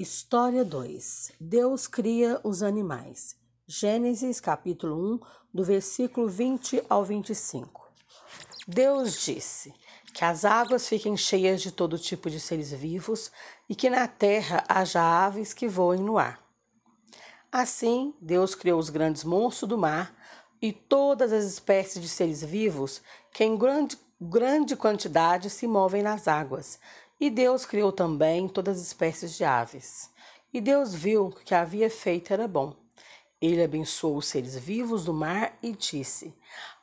História 2 Deus cria os animais. Gênesis capítulo 1, do versículo 20 ao 25. Deus disse: Que as águas fiquem cheias de todo tipo de seres vivos e que na terra haja aves que voem no ar. Assim, Deus criou os grandes monstros do mar e todas as espécies de seres vivos que em grande, grande quantidade se movem nas águas e Deus criou também todas as espécies de aves. E Deus viu que o que havia feito era bom. Ele abençoou os seres vivos do mar e disse: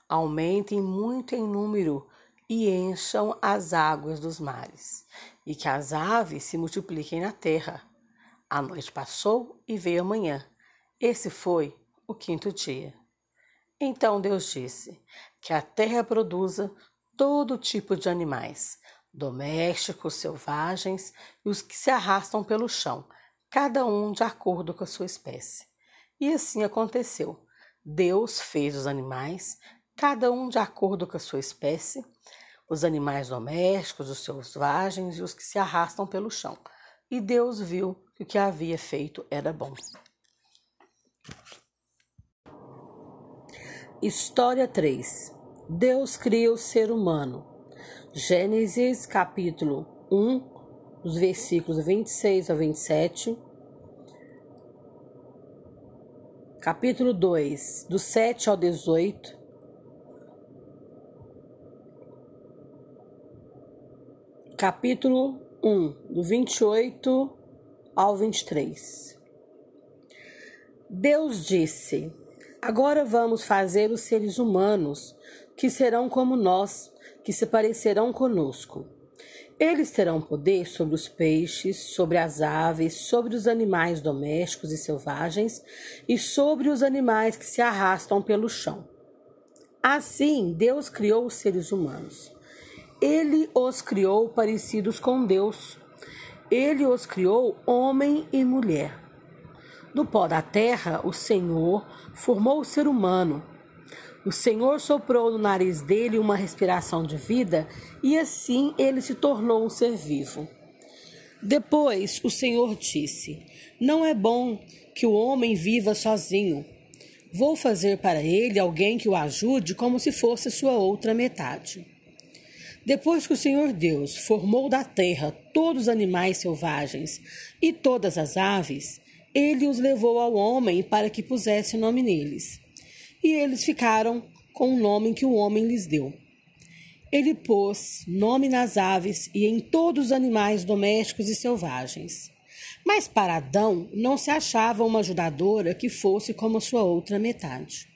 Aumentem muito em número e encham as águas dos mares, e que as aves se multipliquem na terra. A noite passou e veio a manhã. Esse foi o quinto dia. Então Deus disse: Que a terra produza todo tipo de animais, domésticos, selvagens e os que se arrastam pelo chão, cada um de acordo com a sua espécie. E assim aconteceu. Deus fez os animais, cada um de acordo com a sua espécie, os animais domésticos, os selvagens e os que se arrastam pelo chão. E Deus viu que o que havia feito era bom. História 3 Deus cria o ser humano. Gênesis capítulo 1, os versículos 26 a 27. Capítulo 2, do 7 ao 18. Capítulo 1, do 28 ao 23. Deus disse: Agora vamos fazer os seres humanos, que serão como nós que se parecerão conosco. Eles terão poder sobre os peixes, sobre as aves, sobre os animais domésticos e selvagens e sobre os animais que se arrastam pelo chão. Assim, Deus criou os seres humanos. Ele os criou parecidos com Deus. Ele os criou homem e mulher. Do pó da terra, o Senhor formou o ser humano o Senhor soprou no nariz dele uma respiração de vida e assim ele se tornou um ser vivo. Depois o Senhor disse: Não é bom que o homem viva sozinho. Vou fazer para ele alguém que o ajude como se fosse sua outra metade. Depois que o Senhor Deus formou da terra todos os animais selvagens e todas as aves, ele os levou ao homem para que pusesse nome neles e eles ficaram com o nome que o homem lhes deu. Ele pôs nome nas aves e em todos os animais domésticos e selvagens. Mas para Adão não se achava uma ajudadora que fosse como a sua outra metade.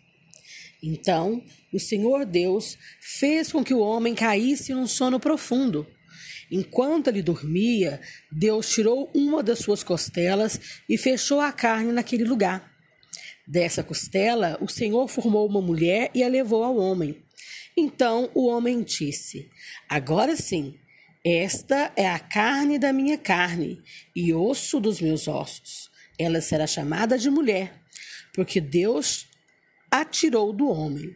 Então o Senhor Deus fez com que o homem caísse num sono profundo. Enquanto ele dormia, Deus tirou uma das suas costelas e fechou a carne naquele lugar. Dessa costela, o Senhor formou uma mulher e a levou ao homem. Então o homem disse: Agora sim, esta é a carne da minha carne e osso dos meus ossos. Ela será chamada de mulher, porque Deus a tirou do homem.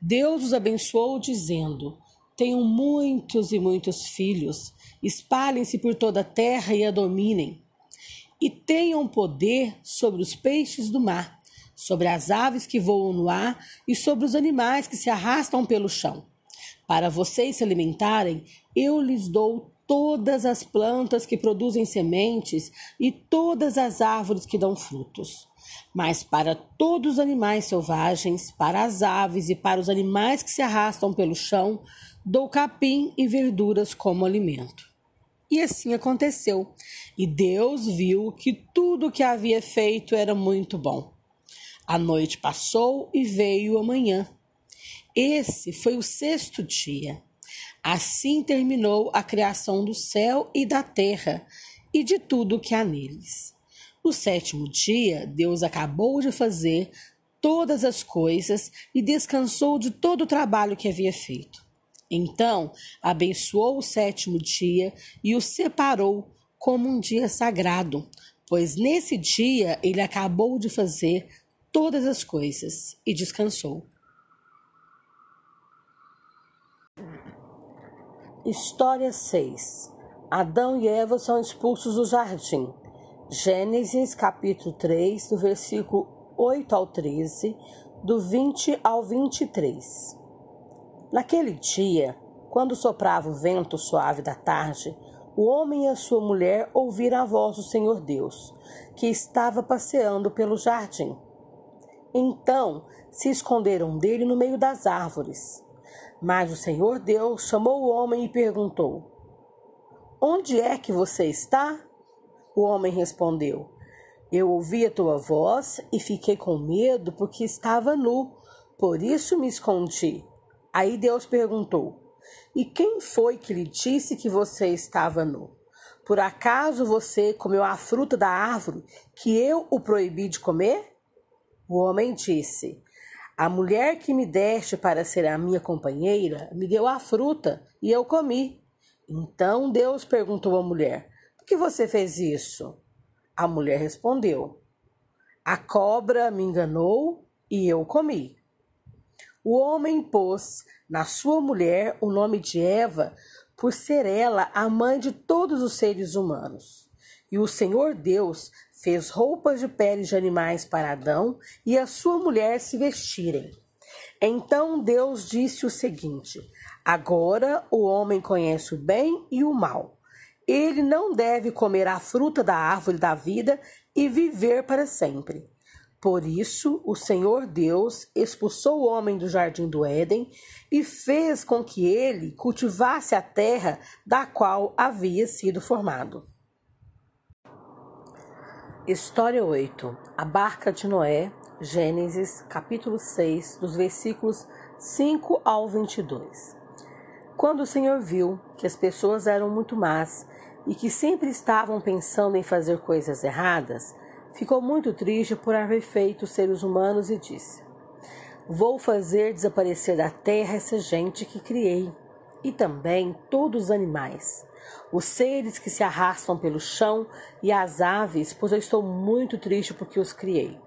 Deus os abençoou, dizendo: Tenham muitos e muitos filhos, espalhem-se por toda a terra e a dominem, e tenham poder sobre os peixes do mar sobre as aves que voam no ar e sobre os animais que se arrastam pelo chão. Para vocês se alimentarem, eu lhes dou todas as plantas que produzem sementes e todas as árvores que dão frutos. Mas para todos os animais selvagens, para as aves e para os animais que se arrastam pelo chão, dou capim e verduras como alimento. E assim aconteceu. E Deus viu que tudo o que havia feito era muito bom. A noite passou e veio a manhã. Esse foi o sexto dia. Assim terminou a criação do céu e da terra e de tudo que há neles. No sétimo dia, Deus acabou de fazer todas as coisas e descansou de todo o trabalho que havia feito. Então, abençoou o sétimo dia e o separou como um dia sagrado, pois nesse dia ele acabou de fazer todas as coisas e descansou. História 6 Adão e Eva são expulsos do jardim. Gênesis capítulo 3, do versículo 8 ao 13, do 20 ao 23. Naquele dia, quando soprava o vento suave da tarde, o homem e a sua mulher ouviram a voz do Senhor Deus, que estava passeando pelo jardim. Então se esconderam dele no meio das árvores. Mas o Senhor Deus chamou o homem e perguntou: Onde é que você está? O homem respondeu: Eu ouvi a tua voz e fiquei com medo porque estava nu, por isso me escondi. Aí Deus perguntou: E quem foi que lhe disse que você estava nu? Por acaso você comeu a fruta da árvore que eu o proibi de comer? O homem disse: A mulher que me deste para ser a minha companheira me deu a fruta e eu comi. Então Deus perguntou à mulher: que você fez isso? A mulher respondeu: A cobra me enganou e eu comi. O homem pôs na sua mulher o nome de Eva, por ser ela a mãe de todos os seres humanos. E o Senhor Deus fez roupas de peles de animais para Adão e a sua mulher se vestirem. Então Deus disse o seguinte: Agora o homem conhece o bem e o mal. Ele não deve comer a fruta da árvore da vida e viver para sempre. Por isso, o Senhor Deus expulsou o homem do jardim do Éden e fez com que ele cultivasse a terra da qual havia sido formado. História 8 A barca de Noé, Gênesis, capítulo 6, dos versículos 5 ao 22. Quando o Senhor viu que as pessoas eram muito más e que sempre estavam pensando em fazer coisas erradas, ficou muito triste por haver feito os seres humanos e disse: Vou fazer desaparecer da terra essa gente que criei, e também todos os animais, os seres que se arrastam pelo chão e as aves, pois eu estou muito triste porque os criei.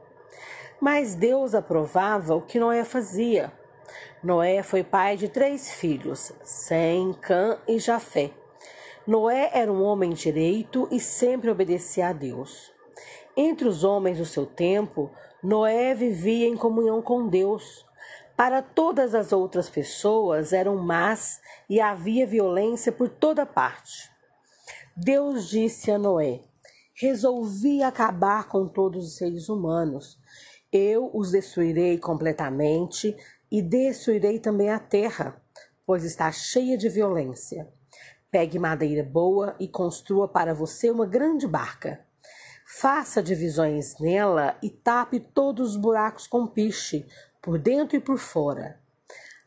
Mas Deus aprovava o que Noé fazia. Noé foi pai de três filhos, Sem, Cã e Jafé. Noé era um homem direito e sempre obedecia a Deus. Entre os homens do seu tempo, Noé vivia em comunhão com Deus. Para todas as outras pessoas eram más e havia violência por toda parte. Deus disse a Noé: Resolvi acabar com todos os seres humanos. Eu os destruirei completamente e destruirei também a terra, pois está cheia de violência. Pegue madeira boa e construa para você uma grande barca. Faça divisões nela e tape todos os buracos com piche, por dentro e por fora.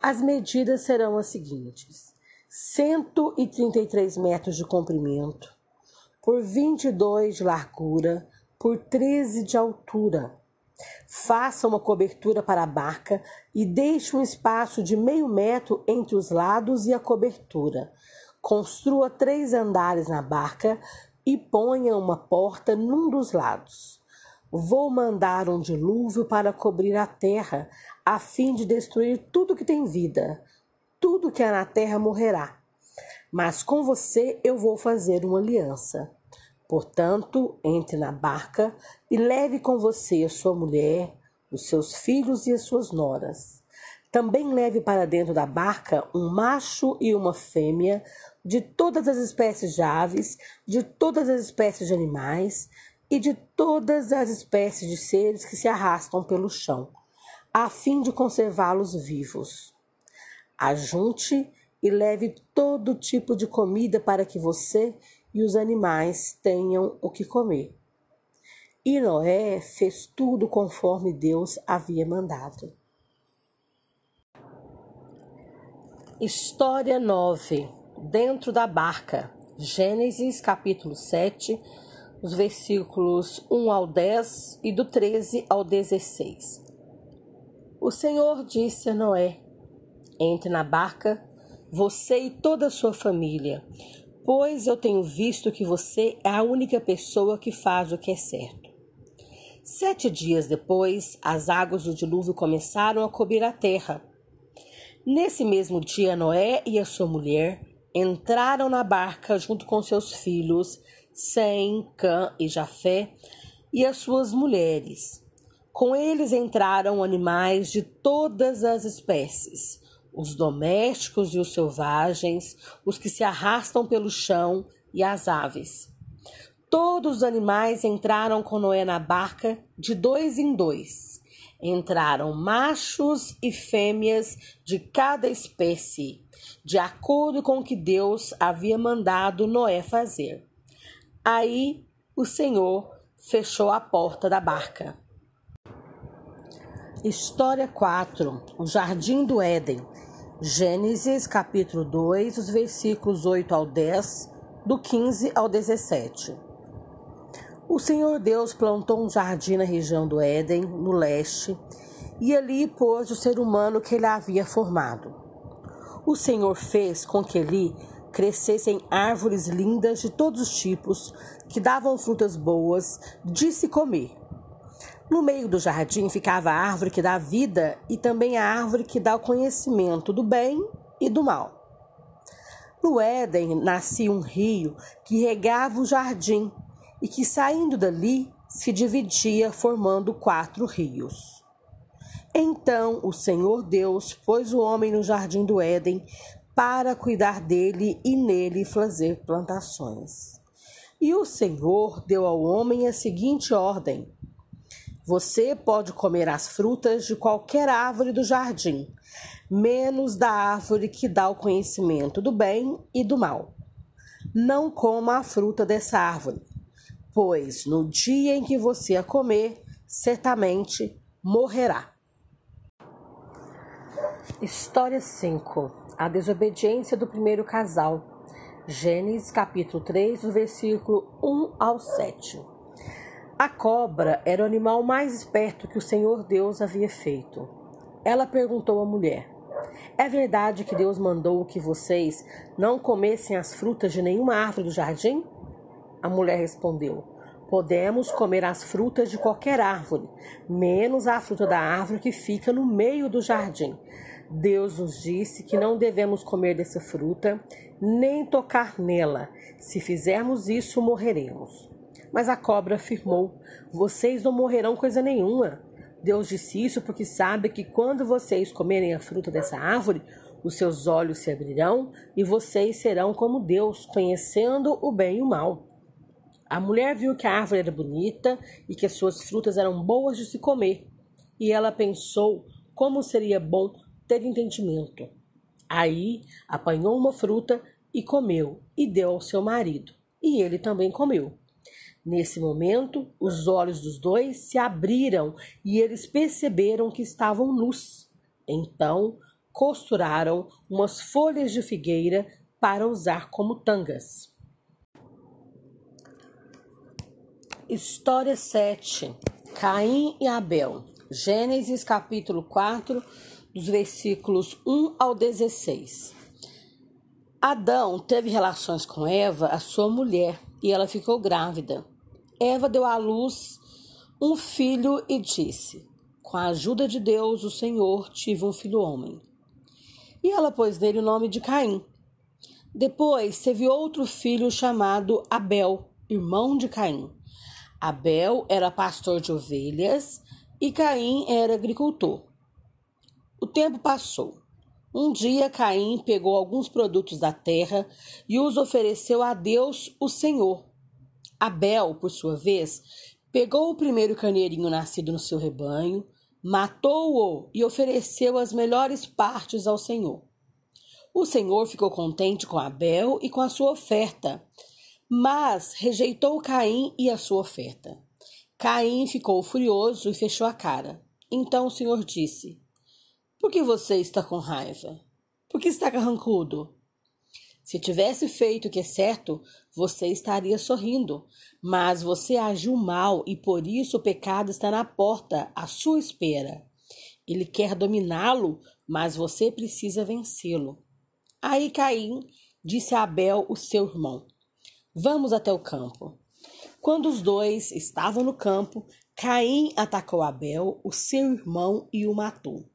As medidas serão as seguintes: 133 metros de comprimento, por 22 de largura, por 13 de altura. Faça uma cobertura para a barca e deixe um espaço de meio metro entre os lados e a cobertura Construa três andares na barca e ponha uma porta num dos lados. Vou mandar um dilúvio para cobrir a terra, a fim de destruir tudo que tem vida. Tudo que há na terra morrerá. Mas com você eu vou fazer uma aliança. Portanto, entre na barca e leve com você a sua mulher, os seus filhos e as suas noras. Também leve para dentro da barca um macho e uma fêmea, de todas as espécies de aves, de todas as espécies de animais e de todas as espécies de seres que se arrastam pelo chão, a fim de conservá-los vivos. Ajunte e leve todo tipo de comida para que você e os animais tenham o que comer. E Noé fez tudo conforme Deus havia mandado. História 9 dentro da barca. Gênesis capítulo 7, os versículos 1 ao 10 e do 13 ao 16. O Senhor disse a Noé: Entre na barca, você e toda a sua família, pois eu tenho visto que você é a única pessoa que faz o que é certo. Sete dias depois, as águas do dilúvio começaram a cobrir a terra. Nesse mesmo dia, Noé e a sua mulher entraram na barca junto com seus filhos, Sem, Cã e Jafé, e as suas mulheres. Com eles entraram animais de todas as espécies, os domésticos e os selvagens, os que se arrastam pelo chão e as aves. Todos os animais entraram com Noé na barca de dois em dois. Entraram machos e fêmeas de cada espécie, de acordo com o que Deus havia mandado Noé fazer. Aí o Senhor fechou a porta da barca. História 4 O Jardim do Éden. Gênesis capítulo 2, os versículos 8 ao 10, do 15 ao 17. O Senhor Deus plantou um jardim na região do Éden, no leste, e ali pôs o ser humano que ele havia formado. O Senhor fez com que ali crescessem árvores lindas de todos os tipos, que davam frutas boas de se comer. No meio do jardim ficava a árvore que dá vida e também a árvore que dá o conhecimento do bem e do mal. No Éden nascia um rio que regava o jardim e que saindo dali se dividia formando quatro rios. Então o Senhor Deus pôs o homem no jardim do Éden para cuidar dele e nele fazer plantações. E o Senhor deu ao homem a seguinte ordem: Você pode comer as frutas de qualquer árvore do jardim, menos da árvore que dá o conhecimento do bem e do mal. Não coma a fruta dessa árvore pois no dia em que você a comer, certamente morrerá. História 5 A desobediência do primeiro casal. Gênesis capítulo 3, do versículo 1 ao 7. A cobra era o animal mais esperto que o Senhor Deus havia feito. Ela perguntou à mulher: É verdade que Deus mandou que vocês não comessem as frutas de nenhuma árvore do jardim? A mulher respondeu: Podemos comer as frutas de qualquer árvore, menos a fruta da árvore que fica no meio do jardim. Deus nos disse que não devemos comer dessa fruta, nem tocar nela. Se fizermos isso, morreremos. Mas a cobra afirmou: Vocês não morrerão coisa nenhuma. Deus disse isso porque sabe que quando vocês comerem a fruta dessa árvore, os seus olhos se abrirão e vocês serão como Deus, conhecendo o bem e o mal. A mulher viu que a árvore era bonita e que as suas frutas eram boas de se comer, e ela pensou como seria bom ter entendimento. Aí apanhou uma fruta e comeu, e deu ao seu marido, e ele também comeu. Nesse momento, os olhos dos dois se abriram e eles perceberam que estavam nus. Então, costuraram umas folhas de figueira para usar como tangas. História 7. Caim e Abel. Gênesis capítulo 4, dos versículos 1 ao 16. Adão teve relações com Eva, a sua mulher, e ela ficou grávida. Eva deu à luz um filho e disse: Com a ajuda de Deus, o Senhor, tive um filho homem. E ela pôs nele o nome de Caim. Depois teve outro filho chamado Abel, irmão de Caim. Abel era pastor de ovelhas e Caim era agricultor. O tempo passou. Um dia Caim pegou alguns produtos da terra e os ofereceu a Deus, o Senhor. Abel, por sua vez, pegou o primeiro carneirinho nascido no seu rebanho, matou-o e ofereceu as melhores partes ao Senhor. O Senhor ficou contente com Abel e com a sua oferta, mas rejeitou Caim e a sua oferta. Caim ficou furioso e fechou a cara. Então o Senhor disse: Por que você está com raiva? Por que está carrancudo? Se tivesse feito o que é certo, você estaria sorrindo. Mas você agiu mal e por isso o pecado está na porta, à sua espera. Ele quer dominá-lo, mas você precisa vencê-lo. Aí Caim disse a Abel, o seu irmão: Vamos até o campo. Quando os dois estavam no campo, Caim atacou Abel, o seu irmão, e o matou.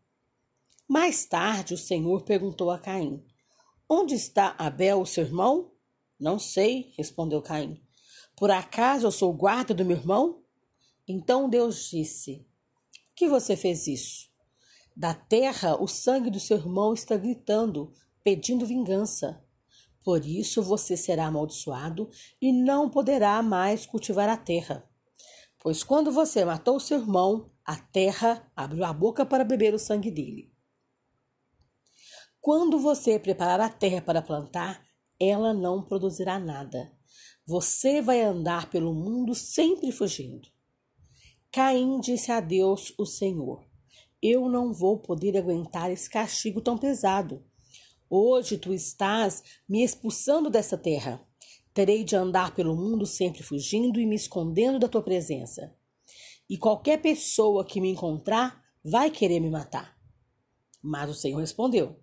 Mais tarde, o Senhor perguntou a Caim: Onde está Abel, seu irmão? Não sei, respondeu Caim. Por acaso eu sou guarda do meu irmão? Então Deus disse: Que você fez isso? Da terra o sangue do seu irmão está gritando, pedindo vingança. Por isso você será amaldiçoado e não poderá mais cultivar a terra. Pois quando você matou seu irmão, a terra abriu a boca para beber o sangue dele. Quando você preparar a terra para plantar, ela não produzirá nada. Você vai andar pelo mundo sempre fugindo. Caim disse a Deus, o Senhor: Eu não vou poder aguentar esse castigo tão pesado. Hoje tu estás me expulsando dessa terra. Terei de andar pelo mundo sempre fugindo e me escondendo da tua presença. E qualquer pessoa que me encontrar vai querer me matar. Mas o Senhor respondeu: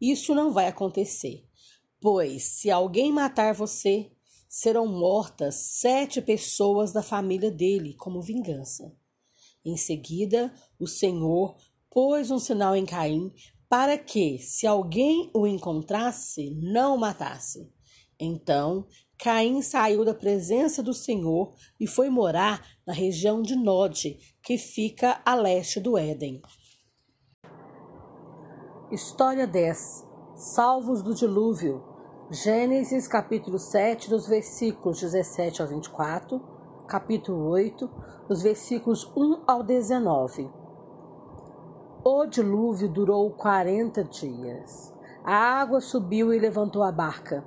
isso não vai acontecer, pois se alguém matar você, serão mortas sete pessoas da família dele como vingança. Em seguida, o Senhor pôs um sinal em Caim para que, se alguém o encontrasse, não o matasse. Então, Caim saiu da presença do Senhor e foi morar na região de Nod, que fica a leste do Éden. História 10 Salvos do Dilúvio. Gênesis capítulo 7, dos versículos 17 ao 24, capítulo 8, dos versículos 1 ao 19. O dilúvio durou 40 dias. A água subiu e levantou a barca,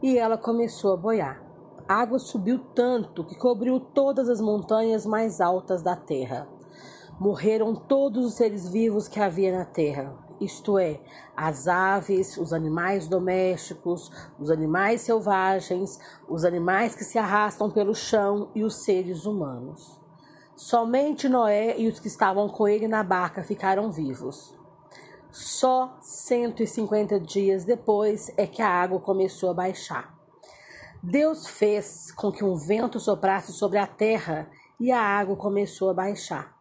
e ela começou a boiar. A água subiu tanto que cobriu todas as montanhas mais altas da terra. Morreram todos os seres vivos que havia na terra isto é, as aves, os animais domésticos, os animais selvagens, os animais que se arrastam pelo chão e os seres humanos. Somente Noé e os que estavam com ele na barca ficaram vivos. Só 150 dias depois é que a água começou a baixar. Deus fez com que um vento soprasse sobre a terra e a água começou a baixar.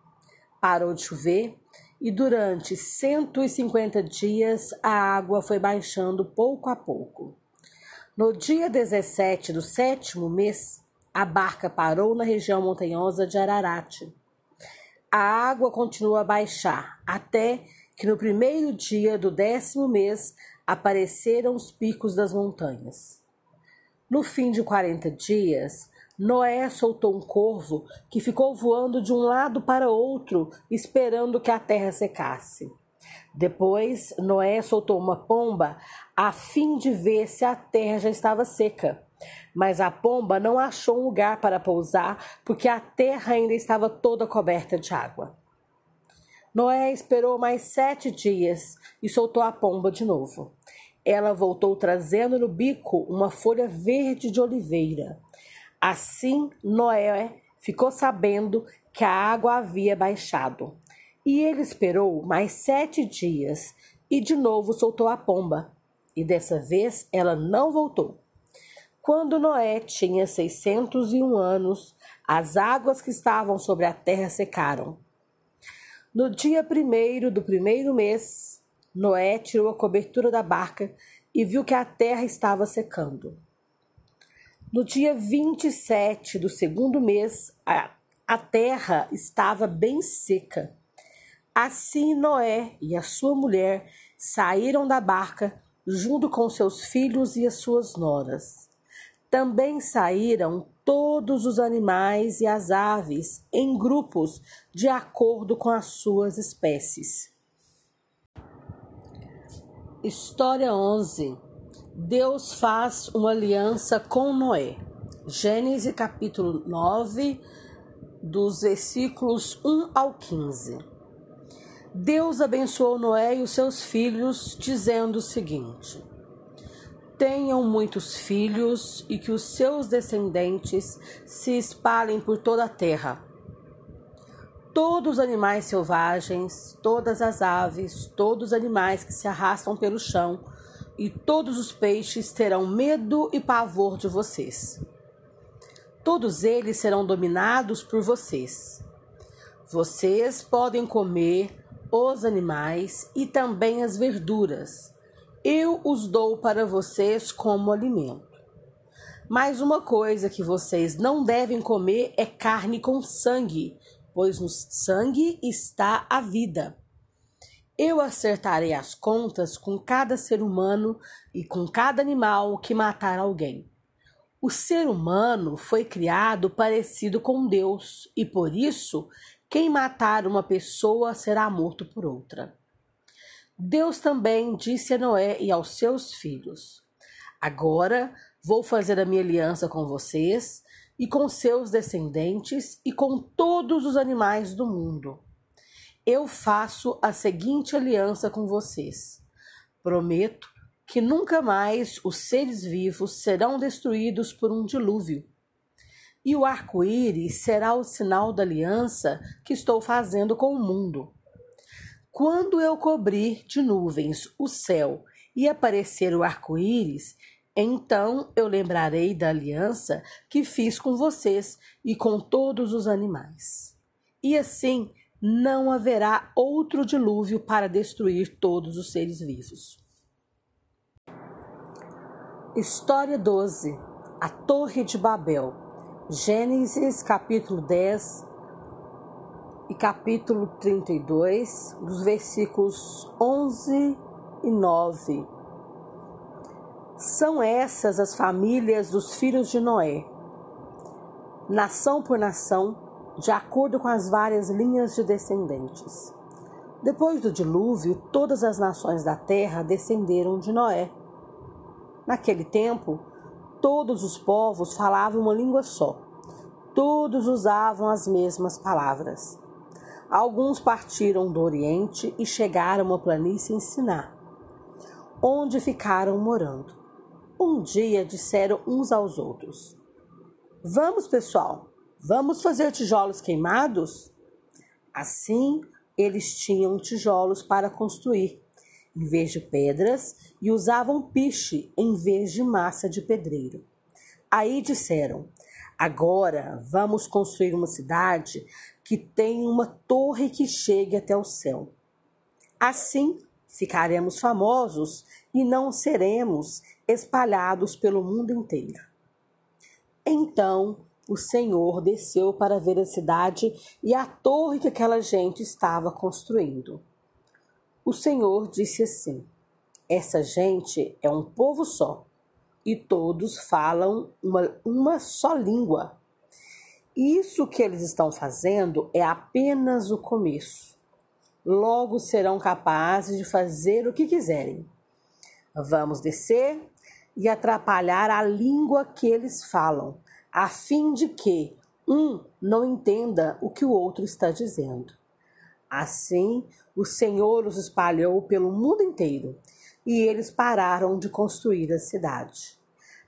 Parou de chover e durante 150 dias a água foi baixando pouco a pouco. No dia 17 do sétimo mês, a barca parou na região montanhosa de Ararat. A água continuou a baixar até que no primeiro dia do décimo mês apareceram os picos das montanhas. No fim de 40 dias, Noé soltou um corvo que ficou voando de um lado para outro, esperando que a terra secasse. Depois, Noé soltou uma pomba a fim de ver se a terra já estava seca. Mas a pomba não achou um lugar para pousar, porque a terra ainda estava toda coberta de água. Noé esperou mais sete dias e soltou a pomba de novo. Ela voltou trazendo no bico uma folha verde de oliveira. Assim Noé ficou sabendo que a água havia baixado. E ele esperou mais sete dias e de novo soltou a pomba. E dessa vez ela não voltou. Quando Noé tinha seiscentos e um anos, as águas que estavam sobre a terra secaram. No dia primeiro do primeiro mês, Noé tirou a cobertura da barca e viu que a terra estava secando. No dia 27 do segundo mês, a, a terra estava bem seca. Assim Noé e a sua mulher saíram da barca junto com seus filhos e as suas noras. Também saíram todos os animais e as aves em grupos de acordo com as suas espécies. História 11 Deus faz uma aliança com Noé. Gênesis capítulo 9, dos versículos 1 ao 15. Deus abençoou Noé e os seus filhos, dizendo o seguinte: Tenham muitos filhos e que os seus descendentes se espalhem por toda a terra. Todos os animais selvagens, todas as aves, todos os animais que se arrastam pelo chão, e todos os peixes terão medo e pavor de vocês. Todos eles serão dominados por vocês. Vocês podem comer os animais e também as verduras. Eu os dou para vocês como alimento. Mas uma coisa que vocês não devem comer é carne com sangue, pois no sangue está a vida. Eu acertarei as contas com cada ser humano e com cada animal que matar alguém. O ser humano foi criado parecido com Deus e por isso, quem matar uma pessoa será morto por outra. Deus também disse a Noé e aos seus filhos: Agora Vou fazer a minha aliança com vocês e com seus descendentes e com todos os animais do mundo. Eu faço a seguinte aliança com vocês. Prometo que nunca mais os seres vivos serão destruídos por um dilúvio. E o arco-íris será o sinal da aliança que estou fazendo com o mundo. Quando eu cobrir de nuvens o céu e aparecer o arco-íris, então eu lembrarei da aliança que fiz com vocês e com todos os animais. E assim não haverá outro dilúvio para destruir todos os seres vivos. História 12 A Torre de Babel. Gênesis capítulo 10 e capítulo 32, dos versículos 11 e 9 são essas as famílias dos filhos de Noé, nação por nação, de acordo com as várias linhas de descendentes. Depois do dilúvio, todas as nações da terra descenderam de Noé. Naquele tempo, todos os povos falavam uma língua só. Todos usavam as mesmas palavras. Alguns partiram do Oriente e chegaram uma planície em Siná, onde ficaram morando. Um dia disseram uns aos outros: Vamos, pessoal, vamos fazer tijolos queimados? Assim, eles tinham tijolos para construir, em vez de pedras, e usavam piche em vez de massa de pedreiro. Aí disseram: Agora vamos construir uma cidade que tenha uma torre que chegue até o céu. Assim ficaremos famosos e não seremos espalhados pelo mundo inteiro. Então o Senhor desceu para ver a cidade e a torre que aquela gente estava construindo. O Senhor disse assim: Essa gente é um povo só e todos falam uma, uma só língua. Isso que eles estão fazendo é apenas o começo. Logo serão capazes de fazer o que quiserem. Vamos descer e atrapalhar a língua que eles falam, a fim de que um não entenda o que o outro está dizendo. Assim, o Senhor os espalhou pelo mundo inteiro e eles pararam de construir a cidade.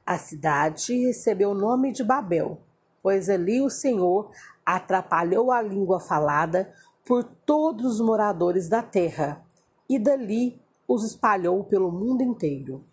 A cidade recebeu o nome de Babel, pois ali o Senhor atrapalhou a língua falada por todos os moradores da terra e dali os espalhou pelo mundo inteiro.